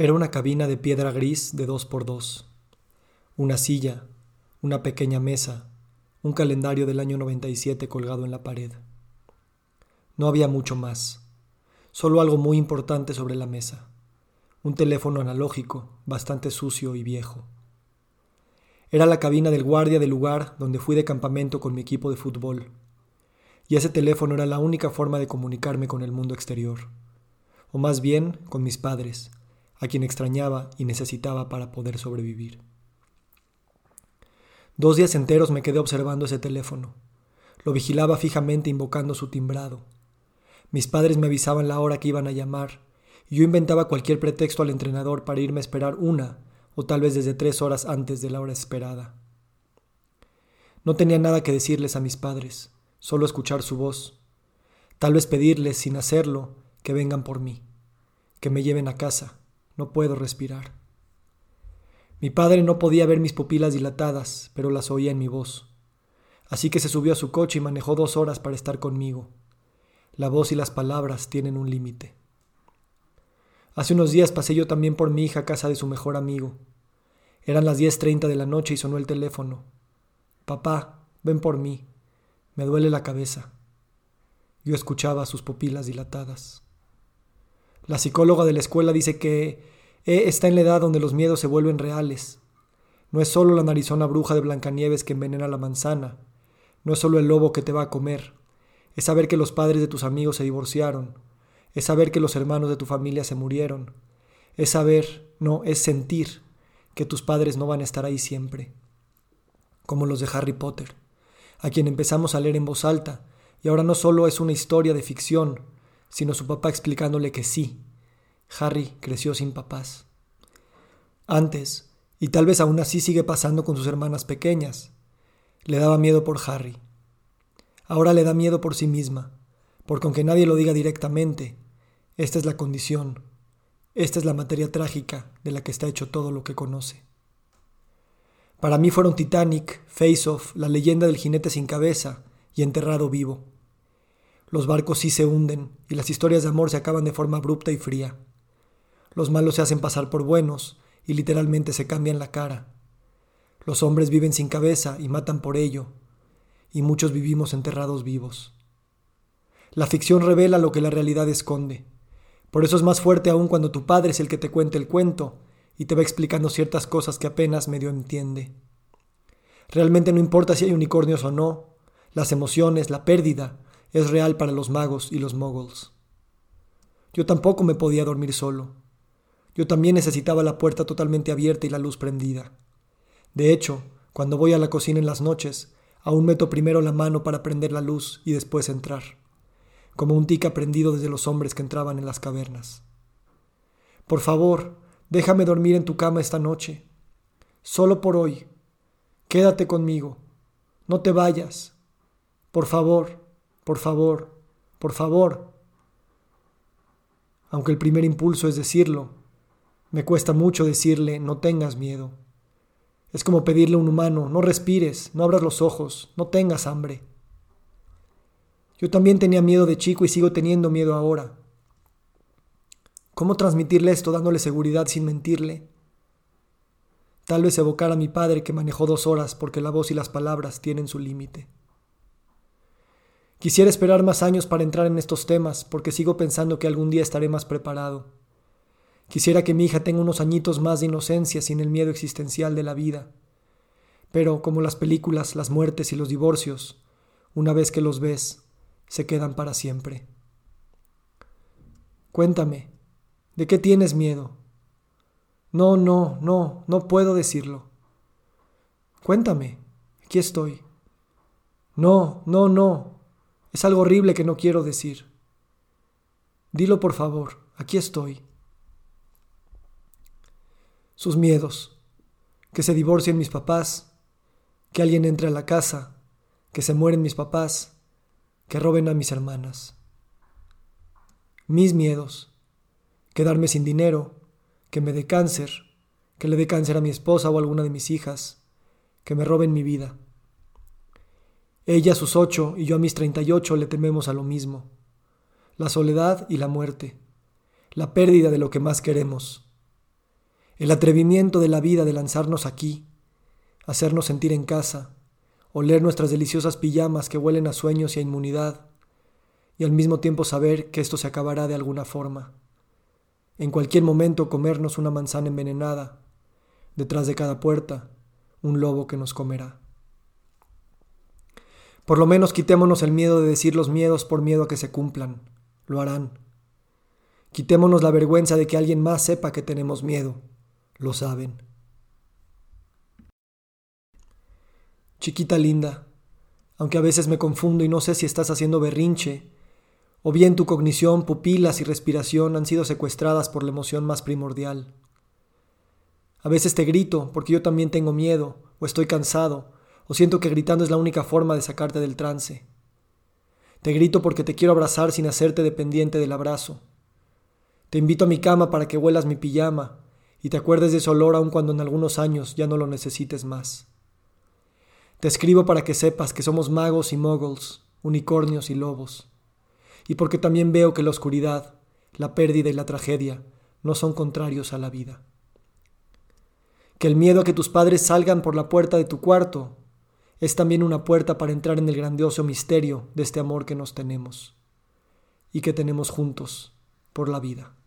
Era una cabina de piedra gris de dos por dos. Una silla, una pequeña mesa, un calendario del año 97 colgado en la pared. No había mucho más, solo algo muy importante sobre la mesa. Un teléfono analógico, bastante sucio y viejo. Era la cabina del guardia del lugar donde fui de campamento con mi equipo de fútbol. Y ese teléfono era la única forma de comunicarme con el mundo exterior. O más bien con mis padres, a quien extrañaba y necesitaba para poder sobrevivir. Dos días enteros me quedé observando ese teléfono. Lo vigilaba fijamente invocando su timbrado. Mis padres me avisaban la hora que iban a llamar, y yo inventaba cualquier pretexto al entrenador para irme a esperar una, o tal vez desde tres horas antes de la hora esperada. No tenía nada que decirles a mis padres, solo escuchar su voz. Tal vez pedirles, sin hacerlo, que vengan por mí, que me lleven a casa, no puedo respirar. Mi padre no podía ver mis pupilas dilatadas, pero las oía en mi voz. Así que se subió a su coche y manejó dos horas para estar conmigo. La voz y las palabras tienen un límite. Hace unos días pasé yo también por mi hija a casa de su mejor amigo. Eran las 10.30 de la noche y sonó el teléfono. Papá, ven por mí. Me duele la cabeza. Yo escuchaba sus pupilas dilatadas. La psicóloga de la escuela dice que E está en la edad donde los miedos se vuelven reales. No es solo la narizona bruja de Blancanieves que envenena la manzana. No es solo el lobo que te va a comer. Es saber que los padres de tus amigos se divorciaron. Es saber que los hermanos de tu familia se murieron. Es saber, no, es sentir que tus padres no van a estar ahí siempre. Como los de Harry Potter, a quien empezamos a leer en voz alta, y ahora no solo es una historia de ficción, sino su papá explicándole que sí. Harry creció sin papás. Antes, y tal vez aún así sigue pasando con sus hermanas pequeñas, le daba miedo por Harry. Ahora le da miedo por sí misma, porque aunque nadie lo diga directamente, esta es la condición, esta es la materia trágica de la que está hecho todo lo que conoce. Para mí fueron Titanic, Face Off, la leyenda del jinete sin cabeza y enterrado vivo. Los barcos sí se hunden y las historias de amor se acaban de forma abrupta y fría. Los malos se hacen pasar por buenos y literalmente se cambian la cara. Los hombres viven sin cabeza y matan por ello, y muchos vivimos enterrados vivos. La ficción revela lo que la realidad esconde. Por eso es más fuerte aún cuando tu padre es el que te cuenta el cuento y te va explicando ciertas cosas que apenas medio entiende. Realmente no importa si hay unicornios o no, las emociones, la pérdida, es real para los magos y los moguls. Yo tampoco me podía dormir solo. Yo también necesitaba la puerta totalmente abierta y la luz prendida. De hecho, cuando voy a la cocina en las noches, aún meto primero la mano para prender la luz y después entrar, como un tic aprendido desde los hombres que entraban en las cavernas. Por favor, déjame dormir en tu cama esta noche. Solo por hoy. Quédate conmigo. No te vayas. Por favor. Por favor, por favor. Aunque el primer impulso es decirlo, me cuesta mucho decirle no tengas miedo. Es como pedirle a un humano, no respires, no abras los ojos, no tengas hambre. Yo también tenía miedo de chico y sigo teniendo miedo ahora. ¿Cómo transmitirle esto dándole seguridad sin mentirle? Tal vez evocar a mi padre que manejó dos horas porque la voz y las palabras tienen su límite. Quisiera esperar más años para entrar en estos temas, porque sigo pensando que algún día estaré más preparado. Quisiera que mi hija tenga unos añitos más de inocencia sin el miedo existencial de la vida. Pero, como las películas, las muertes y los divorcios, una vez que los ves, se quedan para siempre. Cuéntame, ¿de qué tienes miedo? No, no, no, no puedo decirlo. Cuéntame, aquí estoy. No, no, no, es algo horrible que no quiero decir. Dilo por favor, aquí estoy. Sus miedos. Que se divorcien mis papás, que alguien entre a la casa, que se mueren mis papás, que roben a mis hermanas. Mis miedos. Quedarme sin dinero, que me dé cáncer, que le dé cáncer a mi esposa o a alguna de mis hijas, que me roben mi vida. Ella a sus ocho y yo a mis treinta y ocho le tememos a lo mismo. La soledad y la muerte. La pérdida de lo que más queremos. El atrevimiento de la vida de lanzarnos aquí, hacernos sentir en casa, oler nuestras deliciosas pijamas que huelen a sueños y a inmunidad, y al mismo tiempo saber que esto se acabará de alguna forma. En cualquier momento comernos una manzana envenenada, detrás de cada puerta, un lobo que nos comerá. Por lo menos quitémonos el miedo de decir los miedos por miedo a que se cumplan. Lo harán. Quitémonos la vergüenza de que alguien más sepa que tenemos miedo. Lo saben. Chiquita linda, aunque a veces me confundo y no sé si estás haciendo berrinche, o bien tu cognición, pupilas y respiración han sido secuestradas por la emoción más primordial. A veces te grito porque yo también tengo miedo, o estoy cansado, o siento que gritando es la única forma de sacarte del trance. Te grito porque te quiero abrazar sin hacerte dependiente del abrazo. Te invito a mi cama para que huelas mi pijama y te acuerdes de ese olor aun cuando en algunos años ya no lo necesites más. Te escribo para que sepas que somos magos y moguls, unicornios y lobos. Y porque también veo que la oscuridad, la pérdida y la tragedia no son contrarios a la vida. Que el miedo a que tus padres salgan por la puerta de tu cuarto es también una puerta para entrar en el grandioso misterio de este amor que nos tenemos y que tenemos juntos por la vida.